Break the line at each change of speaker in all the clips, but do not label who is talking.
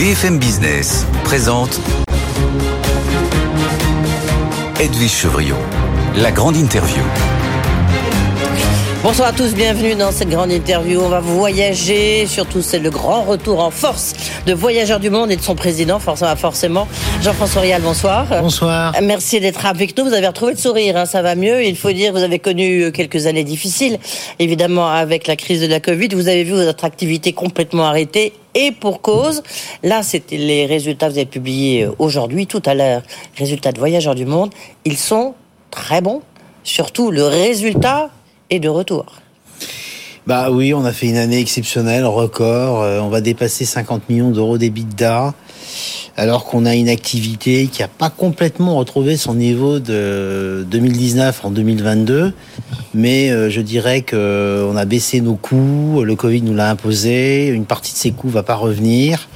BFM Business présente Edwige Chevriot, la grande interview.
Bonsoir à tous, bienvenue dans cette grande interview. On va voyager, surtout c'est le grand retour en force de Voyageurs du Monde et de son président, forcément, forcément. Jean-François Rial, bonsoir.
Bonsoir.
Merci d'être avec nous. Vous avez retrouvé le sourire, hein, ça va mieux. Il faut dire, vous avez connu quelques années difficiles, évidemment avec la crise de la Covid. Vous avez vu votre activité complètement arrêtée et pour cause. Là, c'était les résultats que vous avez publiés aujourd'hui, tout à l'heure. Résultats de Voyageurs du Monde. Ils sont très bons. Surtout le résultat et de retour.
Bah oui, on a fait une année exceptionnelle, record. Euh, on va dépasser 50 millions d'euros d'EBITDA, alors qu'on a une activité qui n'a pas complètement retrouvé son niveau de 2019 en 2022. Mais euh, je dirais que on a baissé nos coûts, le Covid nous l'a imposé, une partie de ces coûts va pas revenir.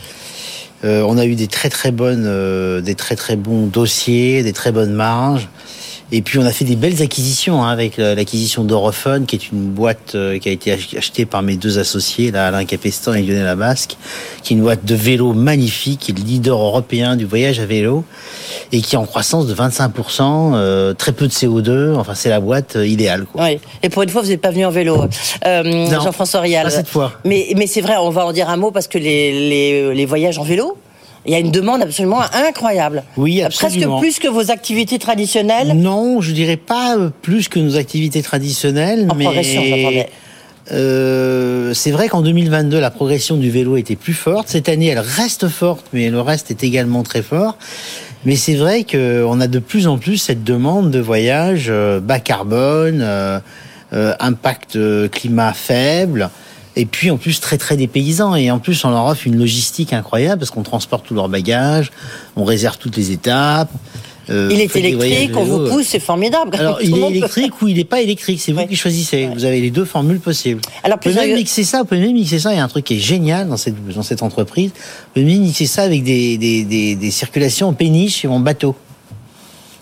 Euh, on a eu des très très bonnes, des très très bons dossiers, des très bonnes marges. Et puis on a fait des belles acquisitions hein, avec l'acquisition d'Orophone, qui est une boîte euh, qui a été achetée par mes deux associés, là, Alain Capestan et Lionel Abasque, qui est une boîte de vélo magnifique, qui est le leader européen du voyage à vélo, et qui est en croissance de 25%, euh, très peu de CO2, enfin c'est la boîte euh, idéale. Quoi.
Oui. Et pour une fois, vous n'êtes pas venu en vélo, euh, Jean-François Rial.
Pas cette fois.
Mais, mais c'est vrai, on va en dire un mot parce que les, les, les voyages en vélo, il y a une demande absolument incroyable.
Oui, absolument.
Presque plus que vos activités traditionnelles.
Non, je dirais pas euh, plus que nos activités traditionnelles,
en
mais
progression,
euh, c'est vrai qu'en 2022, la progression du vélo était plus forte. Cette année, elle reste forte, mais le reste est également très fort. Mais c'est vrai qu'on a de plus en plus cette demande de voyage euh, bas carbone, euh, euh impact climat faible. Et puis en plus très très dépaysant et en plus on leur offre une logistique incroyable parce qu'on transporte tous leurs bagages, on réserve toutes les étapes.
Euh, il est électrique, on vous pousse, c'est formidable.
Alors, il est électrique ou il n'est pas électrique, c'est vous qui choisissez. Vous avez les deux formules possibles.
Alors,
vous pouvez même mixer ça, vous pouvez même mixer ça. Il y a un truc qui est génial dans cette, dans cette entreprise. Vous pouvez même mixer ça avec des, des, des, des circulations en péniche sur mon bateau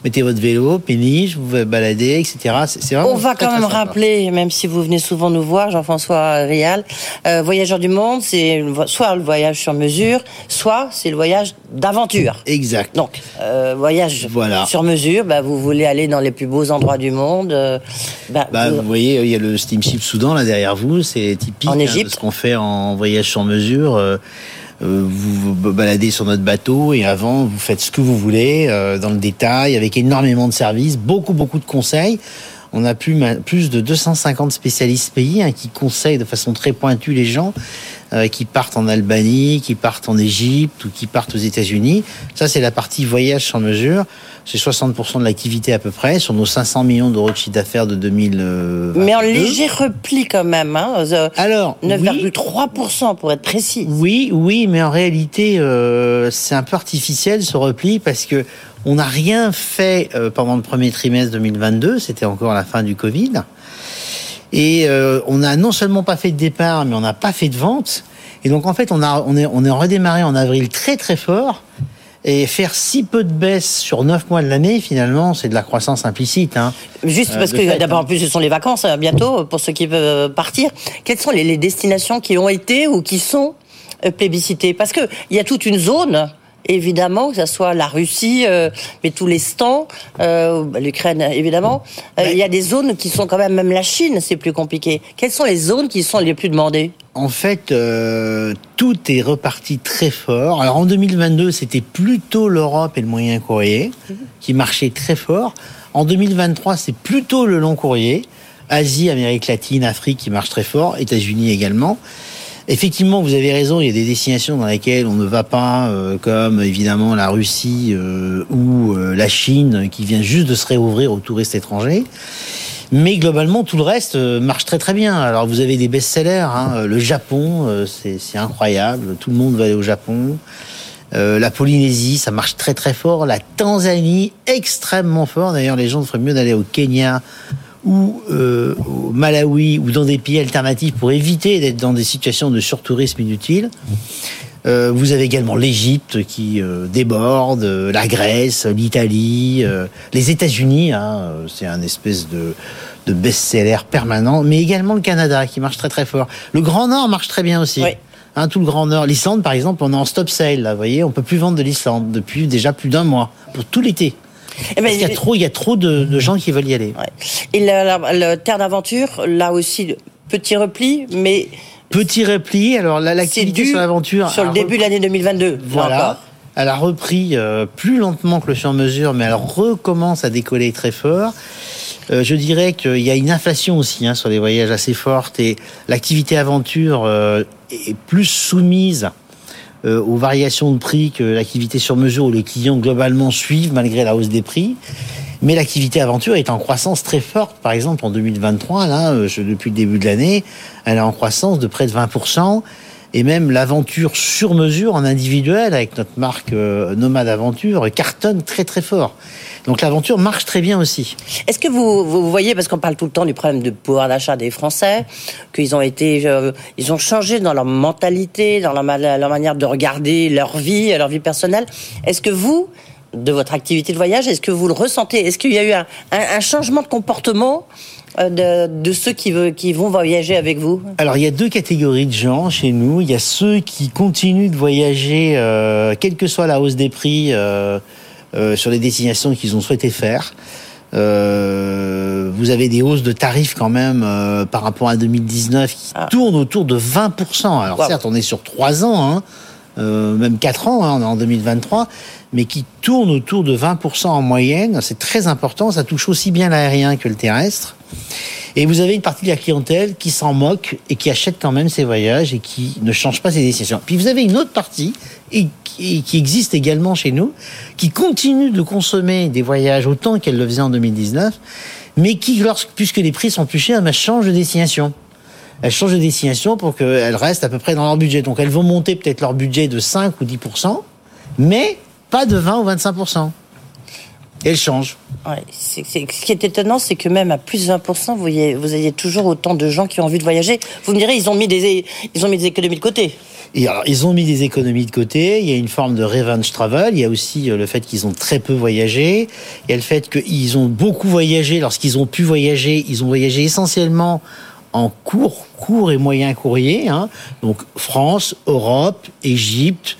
mettez votre vélo, péniche, vous vous baladez, etc. C'est
On va quand même rappeler, même si vous venez souvent nous voir, Jean-François Rial, euh, Voyageur du Monde, c'est soit le voyage sur mesure, soit c'est le voyage d'aventure.
Exact.
Donc, euh, voyage sur mesure, bah, vous voulez aller dans les plus beaux endroits du monde. Euh,
bah, bah, vous... voyez, il y a le steamship Soudan là derrière vous, c'est typique
en
hein, de ce qu'on fait en voyage sur mesure. Euh, vous vous baladez sur notre bateau et avant vous faites ce que vous voulez euh, dans le détail avec énormément de services, beaucoup beaucoup de conseils. On a plus, plus de 250 spécialistes pays hein, qui conseillent de façon très pointue les gens euh, qui partent en Albanie, qui partent en Égypte ou qui partent aux États-Unis. Ça, c'est la partie voyage sans mesure. C'est 60% de l'activité à peu près sur nos 500 millions d'euros de chiffre d'affaires de 2000.
Mais en léger repli quand même. Hein,
Alors
9,3% pour être précis.
Oui, oui, mais en réalité, euh, c'est un peu artificiel ce repli parce que on n'a rien fait euh, pendant le premier trimestre 2022, c'était encore la fin du Covid. Et euh, on n'a non seulement pas fait de départ, mais on n'a pas fait de vente. Et donc en fait, on, a, on, est, on est redémarré en avril très très fort. Et faire si peu de baisse sur neuf mois de l'année, finalement, c'est de la croissance implicite. Hein.
Juste parce que d'abord, en plus, ce sont les vacances euh, bientôt pour ceux qui veulent partir. Quelles sont les, les destinations qui ont été ou qui sont plébiscitées? Parce que il y a toute une zone évidemment, que ce soit la Russie, euh, mais tous les stands, euh, l'Ukraine évidemment. Euh, il y a des zones qui sont quand même, même la Chine, c'est plus compliqué. Quelles sont les zones qui sont les plus demandées?
En fait, tout est reparti très fort. Alors en 2022, c'était plutôt l'Europe et le moyen courrier qui marchaient très fort. En 2023, c'est plutôt le long courrier. Asie, Amérique latine, Afrique qui marchent très fort, États-Unis également. Effectivement, vous avez raison, il y a des destinations dans lesquelles on ne va pas, euh, comme évidemment la Russie euh, ou euh, la Chine, qui vient juste de se réouvrir aux touristes étrangers. Mais globalement, tout le reste marche très très bien. Alors vous avez des best-sellers, hein. le Japon, c'est incroyable, tout le monde va aller au Japon. la Polynésie, ça marche très très fort. La Tanzanie, extrêmement fort. D'ailleurs, les gens feraient mieux d'aller au Kenya ou euh, au Malawi ou dans des pays alternatifs pour éviter d'être dans des situations de surtourisme inutile. Euh, vous avez également l'Égypte qui euh, déborde, la Grèce, l'Italie, les États-Unis. Hein, c'est un espèce de, de best-seller permanent, mais également le Canada qui marche très très fort. Le Grand Nord marche très bien aussi.
Oui.
Hein, tout le Grand Nord, l'Islande par exemple, on est en stop sale. Là, vous voyez, on peut plus vendre de l'Islande depuis déjà plus d'un mois pour tout l'été. Eh ben, il y a trop, il y a trop de, gens qui veulent y aller. Ouais.
Et la, Terre d'aventure, là aussi, petit repli, mais
petit repli. Alors l'activité sur l'aventure
sur le début de l'année 2022.
Voilà. Elle a repris euh, plus lentement que le sur-mesure, mais elle recommence à décoller très fort. Euh, je dirais qu'il y a une inflation aussi hein, sur les voyages assez forte et l'activité aventure euh, est plus soumise aux variations de prix que l'activité sur mesure où les clients globalement suivent malgré la hausse des prix. Mais l'activité aventure est en croissance très forte. Par exemple, en 2023, là, depuis le début de l'année, elle est en croissance de près de 20% et même l'aventure sur mesure en individuel avec notre marque euh, Nomade Aventure cartonne très très fort. Donc l'aventure marche très bien aussi.
Est-ce que vous, vous voyez, parce qu'on parle tout le temps du problème de pouvoir d'achat des Français, qu'ils ont été, euh, ils ont changé dans leur mentalité, dans leur, manière de regarder leur vie, leur vie personnelle. Est-ce que vous, de votre activité de voyage, est-ce que vous le ressentez? Est-ce qu'il y a eu un changement de comportement euh, de, ceux qui, qui vont voyager avec vous
Alors il y a deux catégories de gens chez nous. Il y a ceux qui continuent de voyager, euh, quelle que soit la hausse des prix, euh, sur les destinations qu'ils ont souhaité faire. vous avez des hausses de tarifs quand même par rapport à 2019 qui ah. tournent autour de 20%. Alors certes, on est sur 3 ans, hein, même 4 ans, hein, on est en 2023, mais qui tournent autour de 20% en moyenne. C'est très important, ça touche aussi bien l'aérien que le terrestre. Et vous avez une partie de la clientèle qui s'en moque et qui achète quand même ses voyages et qui ne change pas ses destinations. Puis vous avez une autre partie qui, existe également chez nous, qui continue de consommer des voyages autant qu'elle le faisait en 2019, mais qui, puisque les prix sont plus chers, elle change de destination. Elles changent de destination pour qu'elles restent à peu près dans leur budget. Donc elles vont monter peut-être leur budget de 5 ou 10%, mais pas de 20 ou 25%. Elle change.
Ouais, ce qui est étonnant, c'est que même à plus de 20%, vous voyez, vous avez toujours autant de gens qui ont envie de voyager. Vous me direz, ils ont mis des, ils ont mis des économies de côté.
Et alors, ils ont mis des économies de côté. Il y a une forme de revenge travel. Il y a aussi euh, le fait qu'ils ont très peu voyagé. Il y a le fait qu'ils ont beaucoup voyagé. Lorsqu'ils ont pu voyager, ils ont voyagé essentiellement en court, court et moyen courrier. Hein. Donc France, Europe, Égypte,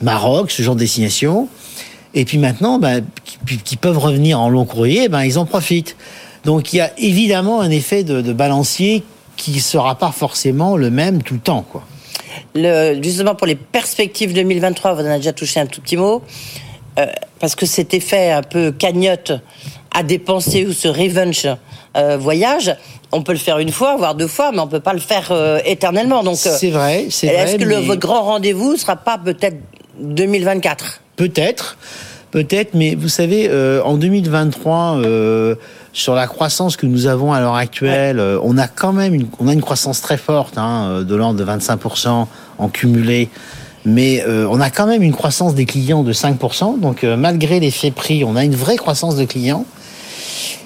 Maroc, ce genre de destination. Et puis maintenant, ben, qui, peuvent revenir en long courrier, ben, ils en profitent. Donc il y a évidemment un effet de, balancier qui ne sera pas forcément le même tout le temps. Quoi.
Le, justement, pour les perspectives 2023, vous en avez déjà touché un tout petit mot, euh, parce que cet effet un peu cagnotte à dépenser ou ce revenge euh, voyage, on peut le faire une fois, voire deux fois, mais on peut pas le faire euh, éternellement. Donc
c'est vrai, c'est vrai.
Est-ce que le, votre grand rendez-vous sera pas peut-être 2024
Peut-être. Peut-être, mais vous savez, euh, en 2023, euh, sur la croissance que nous avons à l'heure actuelle, euh, on a quand même une, on a une croissance très forte, hein, de l'ordre de 25% en cumulé. Mais on a quand même une croissance des clients de 5%. Donc malgré l'effet prix, on a une vraie croissance de clients.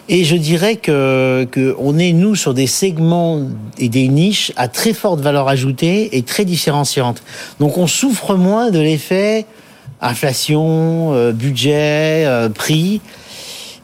Et je dirais que, que on est nous sur des segments et des niches à très forte valeur ajoutée et très différenciantes. Donc on souffre moins de l'effet inflation, euh, budget, euh, prix.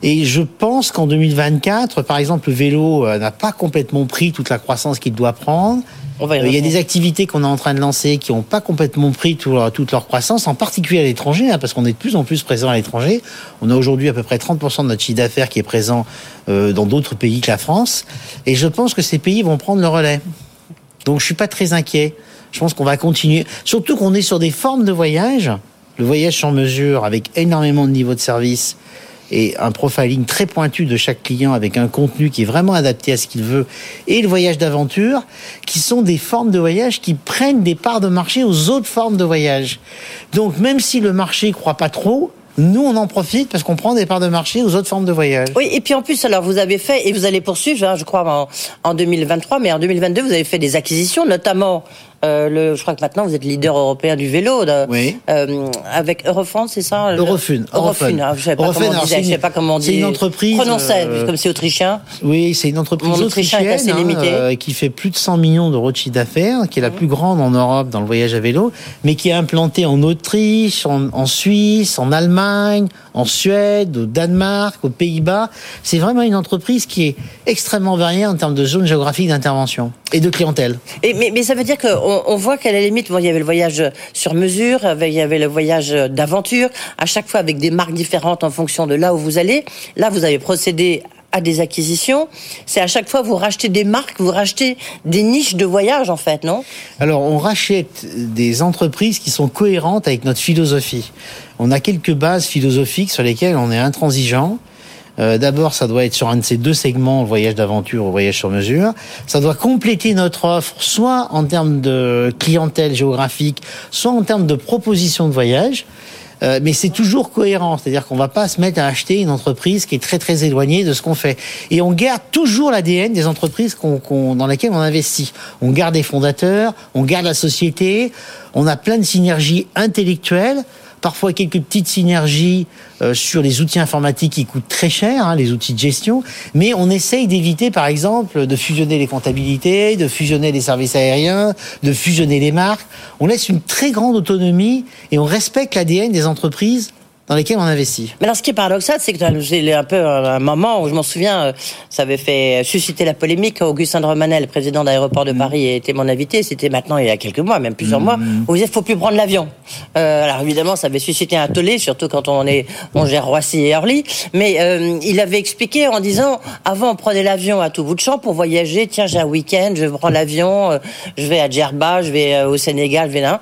Et je pense qu'en 2024, par exemple, le vélo euh, n'a pas complètement pris toute la croissance qu'il doit prendre. il y a des activités qu'on est en train de lancer qui n'ont pas complètement pris toute leur croissance, en particulier à l'étranger, hein, parce qu'on est de plus en plus présent à l'étranger. On a aujourd'hui à peu près 30% de notre chiffre d'affaires qui est présent dans d'autres pays que la France. Et je pense que ces pays vont prendre le relais. Donc je suis pas très inquiet. Je pense qu'on va continuer. Surtout qu'on est sur des formes de voyage le voyage sans mesure avec énormément de niveaux de service et un profiling très pointu de chaque client avec un contenu qui est vraiment adapté à ce qu'il veut et le voyage d'aventure qui sont des formes de voyage qui prennent des parts de marché aux autres formes de voyage. Donc même si le marché croit pas trop, nous, on en profite parce qu'on prend des parts de marché aux autres formes de voyage.
Oui, et puis en plus, alors vous avez fait, et vous allez poursuivre, hein, je crois, en, en 2023, mais en 2022, vous avez fait des acquisitions, notamment euh, le, je crois que maintenant vous êtes leader européen du vélo.
oui.
Euh, avec Eurofund, c'est ça
Eurofun.
Eurofun. Ah, je ne sais, pas comment on dit.
C'est une entreprise.
Prononçait, euh, comme c'est autrichien.
Oui, c'est une entreprise autrichienne assez hein, qui fait plus de 100 millions d'euros de chiffre d'affaires, qui est la plus grande en Europe dans le voyage à vélo, mais qui est implantée en Autriche, en, en Suisse, en Allemagne, en Suède, au Danemark, aux Pays-Bas. C'est vraiment une entreprise qui est extrêmement variée en termes de zone géographique d'intervention. et de clientèle.
Et, mais, mais ça veut dire on voit qu'à la limite, bon, il y avait le voyage sur mesure, il y avait le voyage d'aventure, à chaque fois avec des marques différentes en fonction de là où vous allez. Là, vous avez procédé à des acquisitions, c'est à chaque fois vous rachetez des marques, vous rachetez des niches de voyage en fait, non?
Alors on rachète des entreprises qui sont cohérentes avec notre philosophie. On a quelques bases philosophiques sur lesquelles on est intransigeant. Euh, D'abord, ça doit être sur un de ces deux segments, voyage d'aventure ou voyage sur mesure. Ça doit compléter notre offre, soit en termes de clientèle géographique, soit en termes de proposition de voyage. Euh, mais c'est toujours cohérent, c'est-à-dire qu'on va pas se mettre à acheter une entreprise qui est très très éloignée de ce qu'on fait. Et on garde toujours l'ADN des entreprises dans lesquelles on investit. On garde les fondateurs, on garde la société, on a plein de synergies intellectuelles parfois quelques petites synergies euh, sur les outils informatiques qui coûtent très cher, hein, les outils de gestion, mais on essaye d'éviter, par exemple, de fusionner les comptabilités, de fusionner les services aériens, de fusionner les marques. On laisse une très grande autonomie et on respecte l'ADN des entreprises dans lesquels on investit.
Mais alors, ce qui est paradoxal, c'est que c'est un peu un moment où je m'en souviens, euh, ça avait fait susciter la polémique. Augustin de Romanel, président d'aéroport de mm. Paris, était mon invité. C'était maintenant il y a quelques mois, même plusieurs mm. mois. Où il disait, faut plus prendre l'avion. Euh, alors évidemment, ça avait suscité un tollé, surtout quand on est, on gère Roissy et Orly. Mais euh, il avait expliqué en disant, avant on prenait l'avion à tout bout de champ pour voyager. Tiens, j'ai un week-end, je prends l'avion, je vais à Djerba, je vais au Sénégal, je vais là.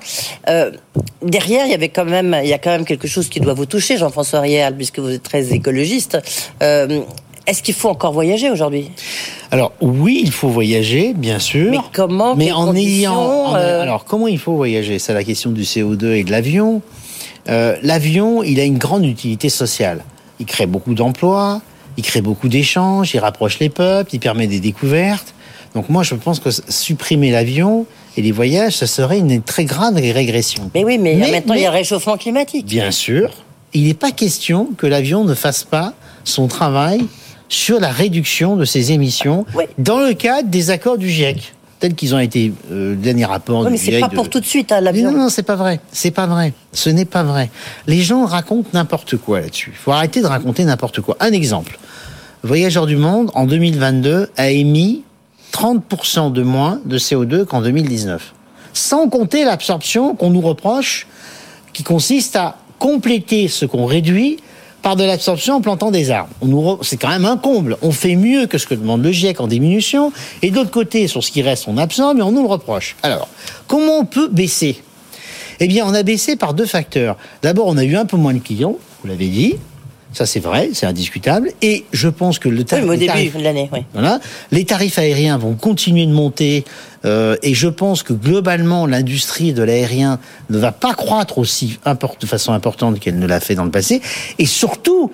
derrière, il y avait quand même, il y a quand même quelque chose qui doit vous touché, Jean-François Riel, puisque vous êtes très écologiste. Euh, est-ce qu'il faut encore voyager aujourd'hui?
Alors oui, il faut voyager, bien sûr.
Mais comment
Mais en ayant. Euh, alors comment il faut voyager? C'est la question du CO2 et de l'avion. Euh, l'avion, il a une grande utilité sociale. Il crée beaucoup d'emplois, il crée beaucoup d'échanges, il rapproche les peuples, il permet des découvertes. Donc moi, je pense que supprimer l'avion, et les voyages, ça serait une très grande régression.
Mais oui, mais, maintenant, il y a le réchauffement climatique.
Bien sûr. Il n'est pas question que l'avion ne fasse pas son travail sur la réduction de ses émissions dans le cadre des accords du GIEC tels qu'ils ont été euh, le dernier rapport.
Oui, mais c'est pas pour tout de suite hein, l'avion.
Non, non, c'est pas vrai. C'est pas vrai. Ce n'est pas vrai. Les gens racontent n'importe quoi là-dessus. Il faut arrêter de raconter n'importe quoi. Un exemple. Voyageurs du Monde en 2022 a émis 30% de moins de CO2 qu'en 2019. Sans compter l'absorption qu'on nous reproche, qui consiste à compléter ce qu'on réduit par de l'absorption en plantant des arbres. C'est quand même un comble. On fait mieux que ce que demande le GIEC en diminution. Et d'autre côté, sur ce qui reste, on absorbe et on nous le reproche. Alors, comment on peut baisser? Eh bien, on a baissé par deux facteurs. D'abord, on a eu un peu moins de clients, vous l'avez dit. Ça, c'est vrai, c'est indiscutable. Et je pense que le
tarif,
oui,
au début de l'année, oui.
Voilà, les tarifs aériens vont continuer de monter. Euh, et je pense que globalement, l'industrie de l'aérien ne va pas croître aussi de façon importante qu'elle ne l'a fait dans le passé. Et surtout,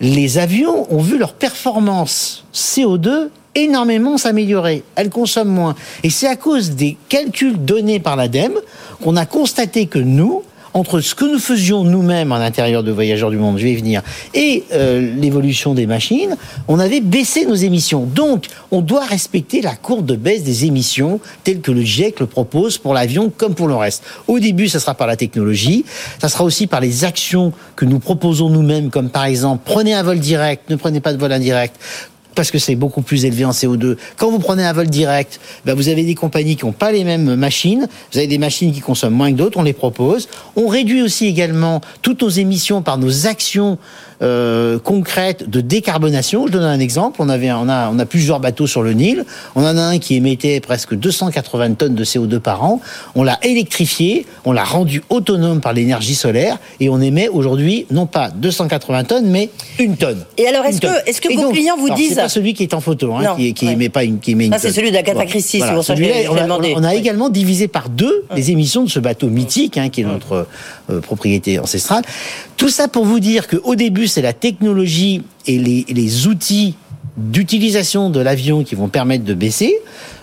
les avions ont vu leur performance CO2 énormément s'améliorer. Elles consomment moins. Et c'est à cause des calculs donnés par l'ADEME qu'on a constaté que nous, entre ce que nous faisions nous-mêmes à l'intérieur de Voyageurs du Monde, je vais y venir, et euh, l'évolution des machines, on avait baissé nos émissions. Donc, on doit respecter la courbe de baisse des émissions telle que le GIEC le propose pour l'avion comme pour le reste. Au début, ça sera par la technologie, ça sera aussi par les actions que nous proposons nous-mêmes, comme par exemple, prenez un vol direct, ne prenez pas de vol indirect, parce que c'est beaucoup plus élevé en CO2. Quand vous prenez un vol direct, ben vous avez des compagnies qui n'ont pas les mêmes machines, vous avez des machines qui consomment moins que d'autres, on les propose. On réduit aussi également toutes nos émissions par nos actions euh, concrètes de décarbonation. Je donne un exemple. On avait, on a, on a plusieurs bateaux sur le Nil. On en a un qui émettait presque 280 tonnes de CO2 par an. On l'a électrifié, on l'a rendu autonome par l'énergie solaire et on émet aujourd'hui non pas 280 tonnes, mais une tonne.
Et alors, est-ce que, est-ce que vos clients vous disent
C'est pas celui qui est en photo, hein, qui, qui émet pas une, qui émet une.
Ça, c'est celui d'Agatha Christie. Voilà. Pour ça
on, on a également divisé par deux les émissions de ce bateau mythique, hein, qui est notre euh, propriété ancestrale. Tout ça pour vous dire qu'au début, c'est la technologie et les, les outils d'utilisation de l'avion qui vont permettre de baisser.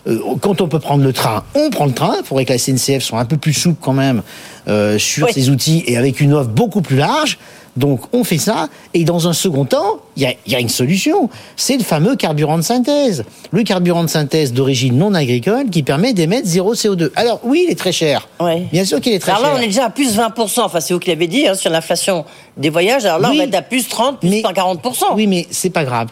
Euh, quand on peut prendre le train, on prend le train. Il faudrait que la SNCF soit un peu plus souple quand même euh, sur oui. ces outils et avec une offre beaucoup plus large. Donc on fait ça, et dans un second temps, il y a, y a, une solution. C'est le fameux carburant de synthèse. Le carburant de synthèse d'origine non agricole qui permet d'émettre zéro CO2. Alors oui, il est très cher.
Ouais.
Bien sûr qu'il est très
Alors
cher.
là, on est déjà à plus 20%. Enfin, c'est vous qui l'avez dit, hein, sur l'inflation des voyages. Alors là,
Oui.
on va être à plus 30, plus
Mais-
40%.
Oui, mais c'est pas grave.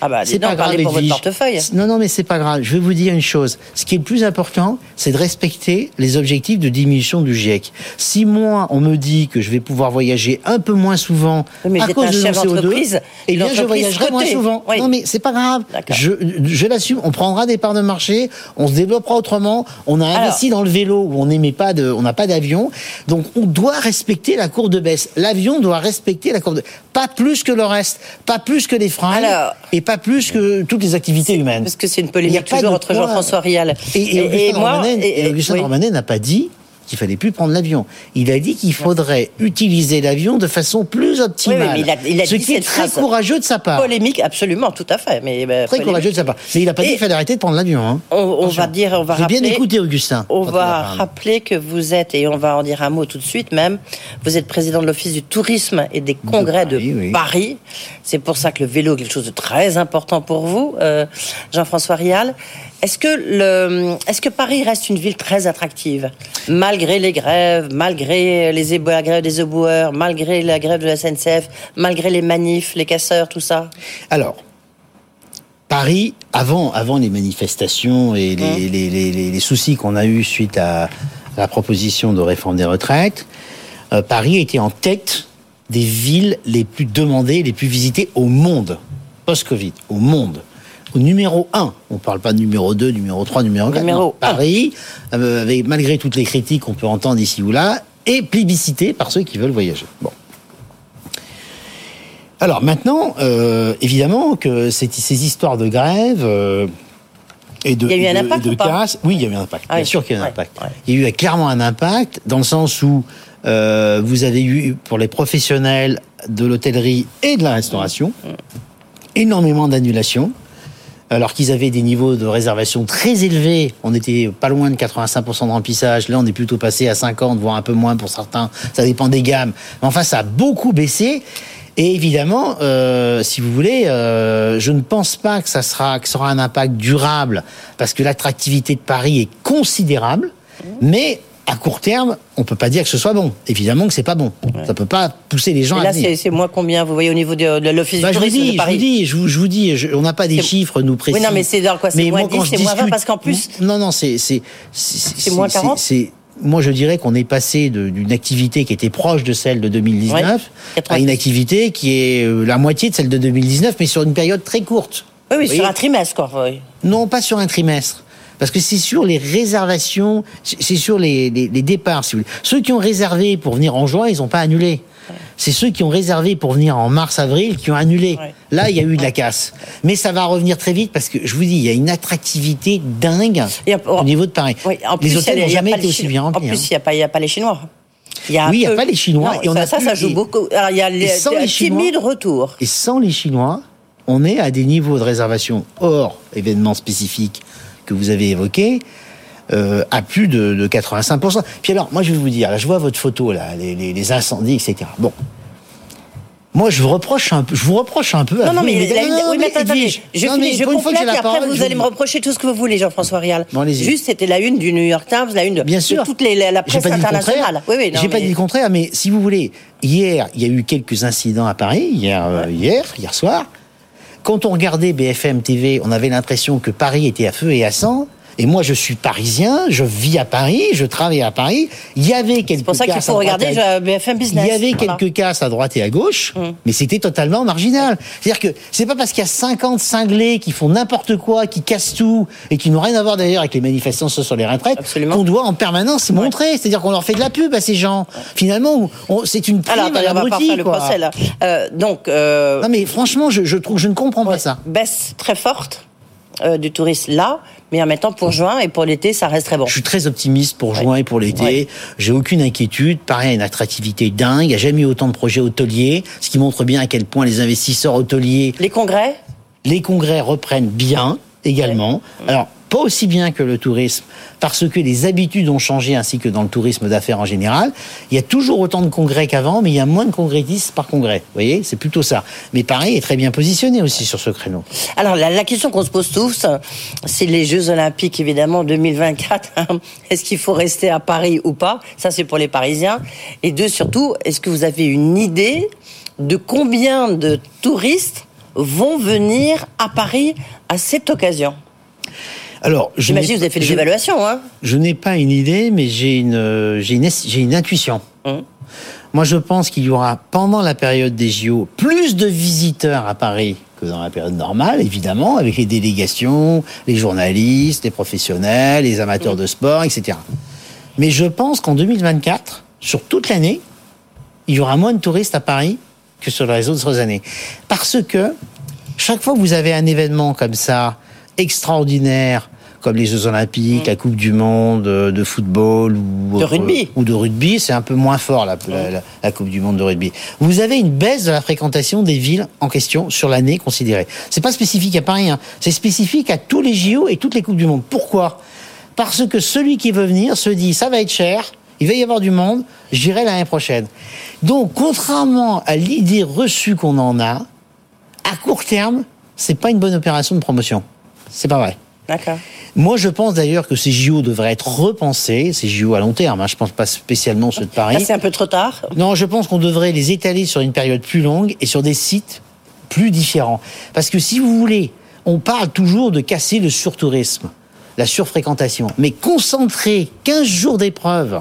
Ah bah,
c'est pas grave,
pour votre portefeuille.
Non, non, mais c'est pas grave. Je vais vous dire une chose. Ce qui est le plus important, c'est de respecter les objectifs de diminution du GIEC. Si moi, on me dit que je vais pouvoir voyager un peu moins souvent
Oui, mais
à cause
un
de mon
chef d'entreprise,
CO2, eh bien, je voyagerai moins souvent.
Oui.
Non, mais c'est pas grave. Je, je l'assume. On prendra des parts de marché. On se développera autrement. On a
Alors.
investi dans le vélo où on n'aimait pas de, on n'a pas d'avion. Donc, on doit respecter la courbe de baisse. L'avion doit respecter la courbe de, pas plus que le reste, pas plus que les freins,
Alors.
et pas plus que toutes les activités humaines.
Parce que c'est une polémique toujours entre. Jean-François Rial
Et, et Augustin
moi.
Romanet-
et-
et Augustin
oui.
N'a pas dit qu'il fallait plus prendre l'avion. Il a dit qu'il faudrait utiliser l'avion de façon plus optimale.
Oui, oui, mais il a- il a
ce
dit
qui est très courageux de sa part.
Polémique, absolument, tout à fait. Mais euh,
Très
polémique.
courageux de sa part. Mais il n'a pas dit qu'il fallait arrêter de prendre l'avion. Hein.
On, va dire, on va rappeler.
bien écouté Augustin.
On va rappeler que vous êtes, et on va en dire un mot tout de suite même, vous êtes président de l'Office du tourisme et des congrès de.
Paris.
C'est pour ça que le vélo est quelque chose de très important pour vous, euh, Jean-François Rial. Est-ce que, le, est-ce que Paris reste une ville très attractive Malgré les grèves, malgré les ébou- la grève des éboueurs, malgré la grève de la SNCF, malgré les manifs, les casseurs, tout ça?
Alors, Paris, avant, avant les manifestations et les, les, les, les- les soucis qu'on a eus suite à la proposition de réforme des retraites, euh, Paris était en tête des villes les plus demandées, les plus visitées au monde, post-Covid, au monde. Au numéro 1, on ne parle pas de numéro 2, numéro 3, numéro 4.
Numéro
non. Paris, euh, avec, malgré toutes les critiques qu'on peut entendre ici ou là, est plébiscité par ceux qui veulent voyager. Bon. Alors maintenant, euh, évidemment que ces, ces histoires de grève euh, et de,
Il y a eu un
et de-
impact
et de
ou pas
casse, oui, il y a eu un impact.
Ah
Bien
oui.
sûr qu'il y a eu un
Ouais,
impact.
ouais.
Il y a eu clairement un impact dans le sens où euh, vous avez eu pour les professionnels de l'hôtellerie et de la restauration
Mm.
énormément d'annulations. Alors qu'ils avaient des niveaux de réservation très élevés, on était pas loin de 85% de remplissage. Là, on est plutôt passé à 50, voire un peu moins pour certains. Ça dépend des gammes. Mais enfin, ça a beaucoup baissé. Et évidemment, euh, si vous voulez, euh, je ne pense pas que ça sera que un impact durable parce que l'attractivité de Paris est considérable. Mais à court terme, on peut pas dire que ce soit bon. Évidemment que c'est pas bon. Ça peut pas pousser les gens
Et
à
là,
venir.
c'est c'est moins combien, vous voyez, au niveau de, de l'Office
Bah,
du
je vous
tourisme
dis,
de
je
Paris
vous dis, je vous, je vous dis, je- on n'a pas des
C'est-
chiffres nous précis.
Oui, non, mais c'est dans quoi C'est
Mais
moins
moi, quand
10,
je
c'est moins 20,
discute-
parce qu'en plus-
non, non, c'est c'est c'est
moins 40?
c'est- moi, je dirais qu'on est passé de- d'une activité qui était proche de celle de 2019
Ouais,
à une activité qui est euh, la moitié de celle de 2019, mais sur une période très courte.
Oui, oui, sur un trimestre, quoi. oui.
non, pas sur un trimestre. Parce que c'est sur les réservations, c'est sur les, les- les départs, si vous voulez. Ceux qui ont réservé pour venir en juin, ils n'ont pas annulé. C'est ceux qui ont réservé pour venir en mars-avril qui ont annulé.
Ouais.
Là, il y a eu de la casse. Mais ça va revenir très vite parce que, je vous dis, il y a une attractivité dingue au niveau de Paris.
Oui, en plus,
les hôtels n'ont jamais été aussi bien remplis.
En plus,
hein.
il n'y a, pas- a les Chinois. Il y a un
Oui, il y a
peu-
pas les Chinois,
Non,
et on
ça,
a
ça,
plus
ça
les-
joue beaucoup. Alors, il y a les,
sans les Chinois-
timide retour.
Et sans les Chinois, on est à des niveaux de réservation hors événements spécifiques que vous avez évoqués. euh, à plus de, de 85%. Puis alors, moi je vais vous dire, là, je vois votre photo, là, les, les- les incendies, etc. Bon. Moi, je vous reproche un peu, je vous reproche un peu. à
Non, non,
vous,
mais, la-
non,
oui, mais attendez,
Edwige,
je
non,
finis,
mais
complète et après
parole,
vous allez me reprocher tout ce que vous voulez, Jean-François Rial.
Bon.
Juste, c'était la une du New York Times, la une de,
Bien sûr.
de toute les, la, presse
pas
internationale. Oui, oui,
J'ai pas
mais-
dit le contraire, mais si vous voulez, hier, il y a eu quelques incidents à Paris, hier, euh, hier, hier soir. Quand on regardait BFM TV, on avait l'impression que Paris était à feu et à sang. Et moi, je suis parisien, je vis à Paris, je travaille à Paris. Il y avait quelques
pour ça qu'il faut regarder
à-
BFM Business.
il y avait
Voilà.
quelques casses à droite et à gauche,
Hum.
mais c'était totalement marginal. C'est-à-dire que c'est pas parce qu'il y a 50 cinglés qui font n'importe quoi, qui cassent tout, et qui n'ont rien à voir d'ailleurs avec les manifestations sur les retraites, qu'on doit en permanence montrer. C'est-à-dire qu'on leur fait de la pub à ces gens. Finalement, c'est une prime
Alors,
à l'abruti,
faire le procès, là. Euh, donc, euh,
Non mais franchement, je, je trouve, je ne comprends pas ça.
baisse très forte euh, du tourisme là, mais en même temps, pour juin et pour l'été, ça reste très bon.
Je suis très optimiste pour
Ouais.
juin et pour l'été.
Ouais.
J'ai aucune inquiétude. Paris a une attractivité dingue. Il n'y a jamais eu autant de projets hôteliers, ce qui montre bien à quel point les investisseurs hôteliers
Les congrès?
Les congrès reprennent bien également. Alors, pas aussi bien que le tourisme, parce que les habitudes ont changé, ainsi que dans le tourisme d'affaires en général. Il y a toujours autant de congrès qu'avant, mais il y a moins de congressistes par congrès. Vous voyez, c'est plutôt ça. Mais Paris est très bien positionné aussi sur ce créneau.
Alors, la, la question qu'on se pose tous, c'est les Jeux Olympiques, évidemment, 2024. Est-ce qu'il faut rester à Paris ou pas? Ça, c'est pour les Parisiens. Et deux, surtout, est-ce que vous avez une idée de combien de touristes vont venir à Paris à cette occasion?
Alors, je
J'imagine que vous avez fait des
je-
évaluations, hein
Je n'ai pas une idée, mais j'ai une, j'ai une, j'ai une intuition.
Hum.
Moi, je pense qu'il y aura, pendant la période des JO, plus de visiteurs à Paris que dans la période normale, évidemment, avec les délégations, les journalistes, les professionnels, les amateurs de sport, etc. Mais je pense qu'en 2024, sur toute l'année, il y aura moins de touristes à Paris que sur les autres années. Parce que chaque fois que vous avez un événement comme ça, extraordinaire, comme les Jeux Olympiques, la Coupe du Monde euh, de football ou
De rugby.
ou de rugby, c'est un peu moins fort la, la- la Coupe du Monde de rugby. Vous avez une baisse de la fréquentation des villes en question sur l'année considérée. C'est pas spécifique à Paris, hein. c'est spécifique à tous les JO et toutes les coupes du monde. Pourquoi? Parce que celui qui veut venir se dit ça va être cher, il va y avoir du monde, j'irai l'année prochaine. Donc, contrairement à l'idée reçue qu'on en a, à court terme, c'est pas une bonne opération de promotion. C'est pas vrai.
D'accord.
Moi, je pense d'ailleurs que ces JO devraient être repensés, ces JO à long terme. Hein, je pense pas spécialement ceux de Paris.
c'est un peu trop tard.
Non, je pense qu'on devrait les étaler sur une période plus longue et sur des sites plus différents. Parce que si vous voulez, on parle toujours de casser le surtourisme, la surfréquentation. Mais concentrer 15 jours d'épreuve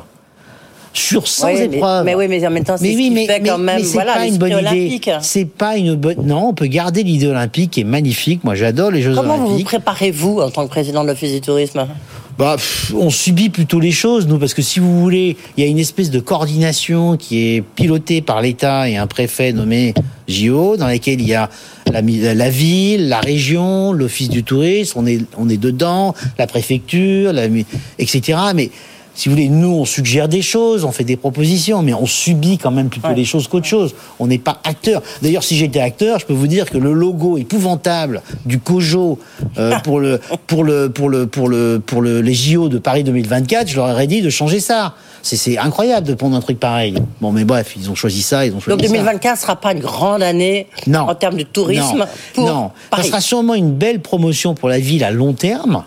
sur 100
Oui, mais-
épreuves.
mais oui, mais en même temps, c'est ce
oui, mais,
fait quand même,
mais c'est
voilà,
pas une bonne idée.
olympique.
C'est pas une bonne. Non, on peut garder l'idée olympique qui est magnifique. Moi, j'adore les Jeux
Comment vous vous
olympiques.
préparez-vous en tant que président de l'Office du tourisme
Bah, pff, on subit plutôt les choses, nous, parce que si vous voulez, il y a une espèce de coordination qui est pilotée par l'État et un préfet nommé JO, dans laquelle il y a la, ville, la région, l'Office du tourisme, on est, on est dedans, la préfecture, la, etc. Mais si vous voulez, nous, on suggère des choses, on fait des propositions, mais on subit quand même plutôt
Ouais.
les choses qu'autre chose. On n'est pas acteur. D'ailleurs, si j'étais acteur, je peux vous dire que le logo épouvantable du COJO euh, pour le pour le pour le pour le pour le les JO de Paris 2024, je leur aurais dit de changer ça. C'est incroyable de prendre un truc pareil. Bon, mais bref, ils ont choisi ça, ils ont choisi
Donc
ça.
2024 sera pas une grande année
Non.
en termes de tourisme
Non,
pour
non. ça
Paris.
sera sûrement une belle promotion pour la ville à long terme.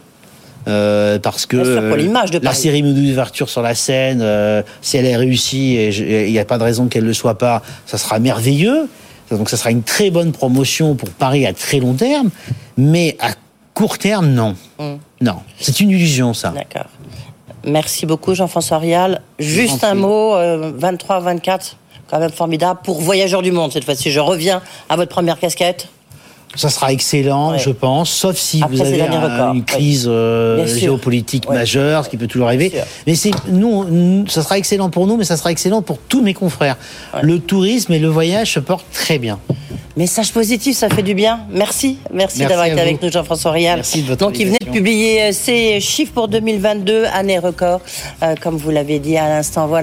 Euh, parce que euh,
l'image de
la cérémonie d'ouverture sur la scène, euh, si elle est réussie, et il n'y a pas de raison qu'elle ne le soit pas, ça sera merveilleux. Donc ça sera une très bonne promotion pour Paris à très long terme, mais à court terme, non.
Hum.
Non, c'est une illusion ça.
D'accord. Merci beaucoup, Jean-François Rial. Juste un mot, euh, 23-24, quand même formidable, pour Voyageurs du Monde cette fois-ci. Je reviens à votre première casquette.
Ça sera excellent,
Ouais.
je pense, sauf si
Après
vous avez un- une
oui.
crise euh, géopolitique majeure, ce qui peut toujours arriver. Mais c'est nous, ça sera excellent pour nous, mais ça sera excellent pour tous mes confrères.
Ouais.
Le tourisme et le voyage se portent très bien.
Message positif, ça fait du bien. Merci. Merci,
Merci
d'avoir été
vous.
avec nous, Jean-François Rial.
Merci de votre
Donc, il venait de publier euh, ses chiffres pour 2022, année record, euh, comme vous l'avez dit à l'instant. Voilà.